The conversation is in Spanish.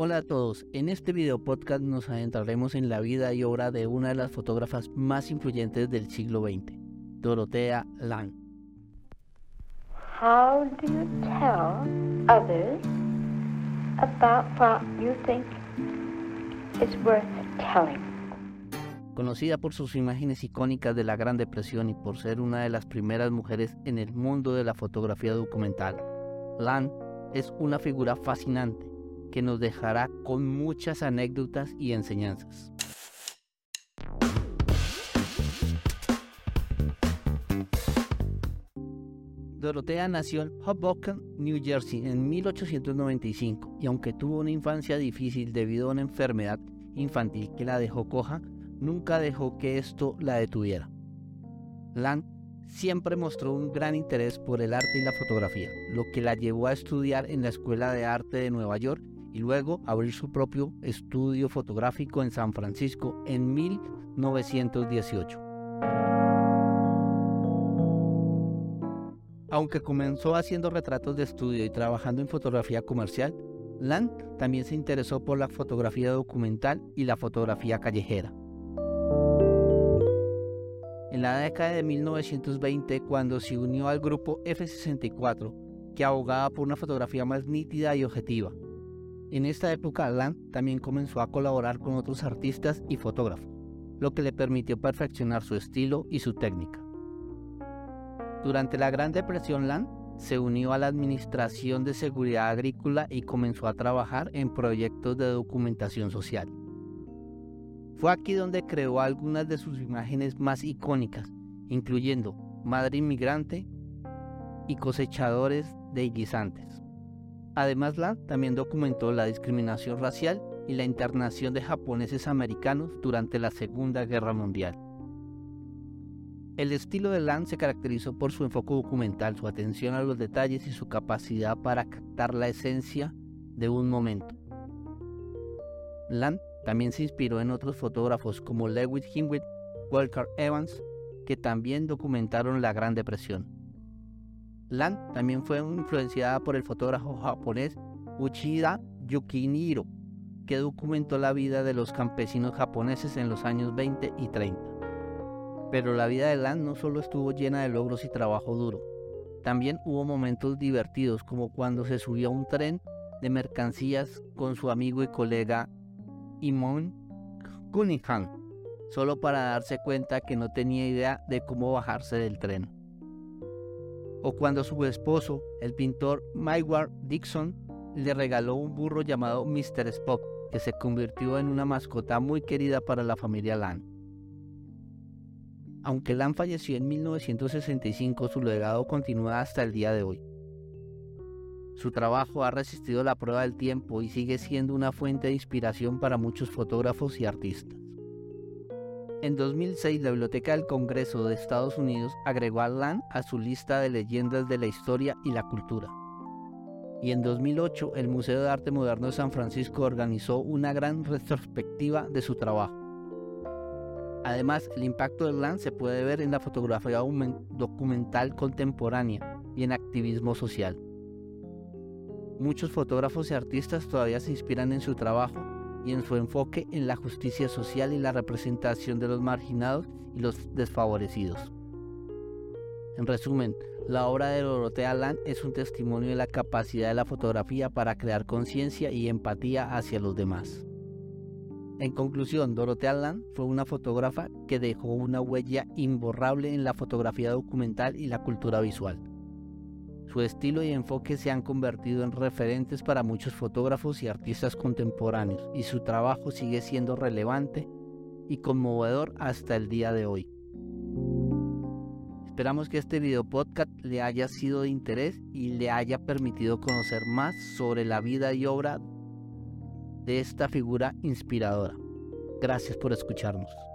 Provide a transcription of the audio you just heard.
Hola a todos, en este video podcast nos adentraremos en la vida y obra de una de las fotógrafas más influyentes del siglo XX, Dorothea Lange. How do you tell others about what you think is worth telling? Conocida por sus imágenes icónicas de la Gran Depresión y por ser una de las primeras mujeres en el mundo de la fotografía documental, Lange es una figura fascinante que nos dejará con muchas anécdotas y enseñanzas. Dorotea nació en Hoboken, New Jersey, en 1895 y aunque tuvo una infancia difícil debido a una enfermedad infantil que la dejó coja, nunca dejó que esto la detuviera. Lan siempre mostró un gran interés por el arte y la fotografía, lo que la llevó a estudiar en la Escuela de Arte de Nueva York y luego abrir su propio estudio fotográfico en San Francisco en 1918. Aunque comenzó haciendo retratos de estudio y trabajando en fotografía comercial, Land también se interesó por la fotografía documental y la fotografía callejera. En la década de 1920, cuando se unió al grupo F64, que abogaba por una fotografía más nítida y objetiva, en esta época, Land también comenzó a colaborar con otros artistas y fotógrafos, lo que le permitió perfeccionar su estilo y su técnica. Durante la Gran Depresión, Land se unió a la Administración de Seguridad Agrícola y comenzó a trabajar en proyectos de documentación social. Fue aquí donde creó algunas de sus imágenes más icónicas, incluyendo Madre Inmigrante y Cosechadores de Guisantes. Además, Land también documentó la discriminación racial y la internación de japoneses americanos durante la Segunda Guerra Mundial. El estilo de Land se caracterizó por su enfoque documental, su atención a los detalles y su capacidad para captar la esencia de un momento. Land también se inspiró en otros fotógrafos como Lewis Himwit, Walker Evans, que también documentaron la Gran Depresión. Lan también fue influenciada por el fotógrafo japonés Uchida Yukiniro, que documentó la vida de los campesinos japoneses en los años 20 y 30. Pero la vida de Lan no solo estuvo llena de logros y trabajo duro, también hubo momentos divertidos como cuando se subió a un tren de mercancías con su amigo y colega Imon Cunningham, solo para darse cuenta que no tenía idea de cómo bajarse del tren o cuando su esposo, el pintor Mayward Dixon, le regaló un burro llamado Mr. Spock, que se convirtió en una mascota muy querida para la familia Lan. Aunque Lan falleció en 1965, su legado continúa hasta el día de hoy. Su trabajo ha resistido la prueba del tiempo y sigue siendo una fuente de inspiración para muchos fotógrafos y artistas. En 2006, la Biblioteca del Congreso de Estados Unidos agregó a Land a su lista de leyendas de la historia y la cultura. Y en 2008, el Museo de Arte Moderno de San Francisco organizó una gran retrospectiva de su trabajo. Además, el impacto de Land se puede ver en la fotografía documental contemporánea y en activismo social. Muchos fotógrafos y artistas todavía se inspiran en su trabajo y en su enfoque en la justicia social y la representación de los marginados y los desfavorecidos. En resumen, la obra de Dorothea Land es un testimonio de la capacidad de la fotografía para crear conciencia y empatía hacia los demás. En conclusión, Dorothea Land fue una fotógrafa que dejó una huella imborrable en la fotografía documental y la cultura visual. Su estilo y enfoque se han convertido en referentes para muchos fotógrafos y artistas contemporáneos y su trabajo sigue siendo relevante y conmovedor hasta el día de hoy. Esperamos que este video podcast le haya sido de interés y le haya permitido conocer más sobre la vida y obra de esta figura inspiradora. Gracias por escucharnos.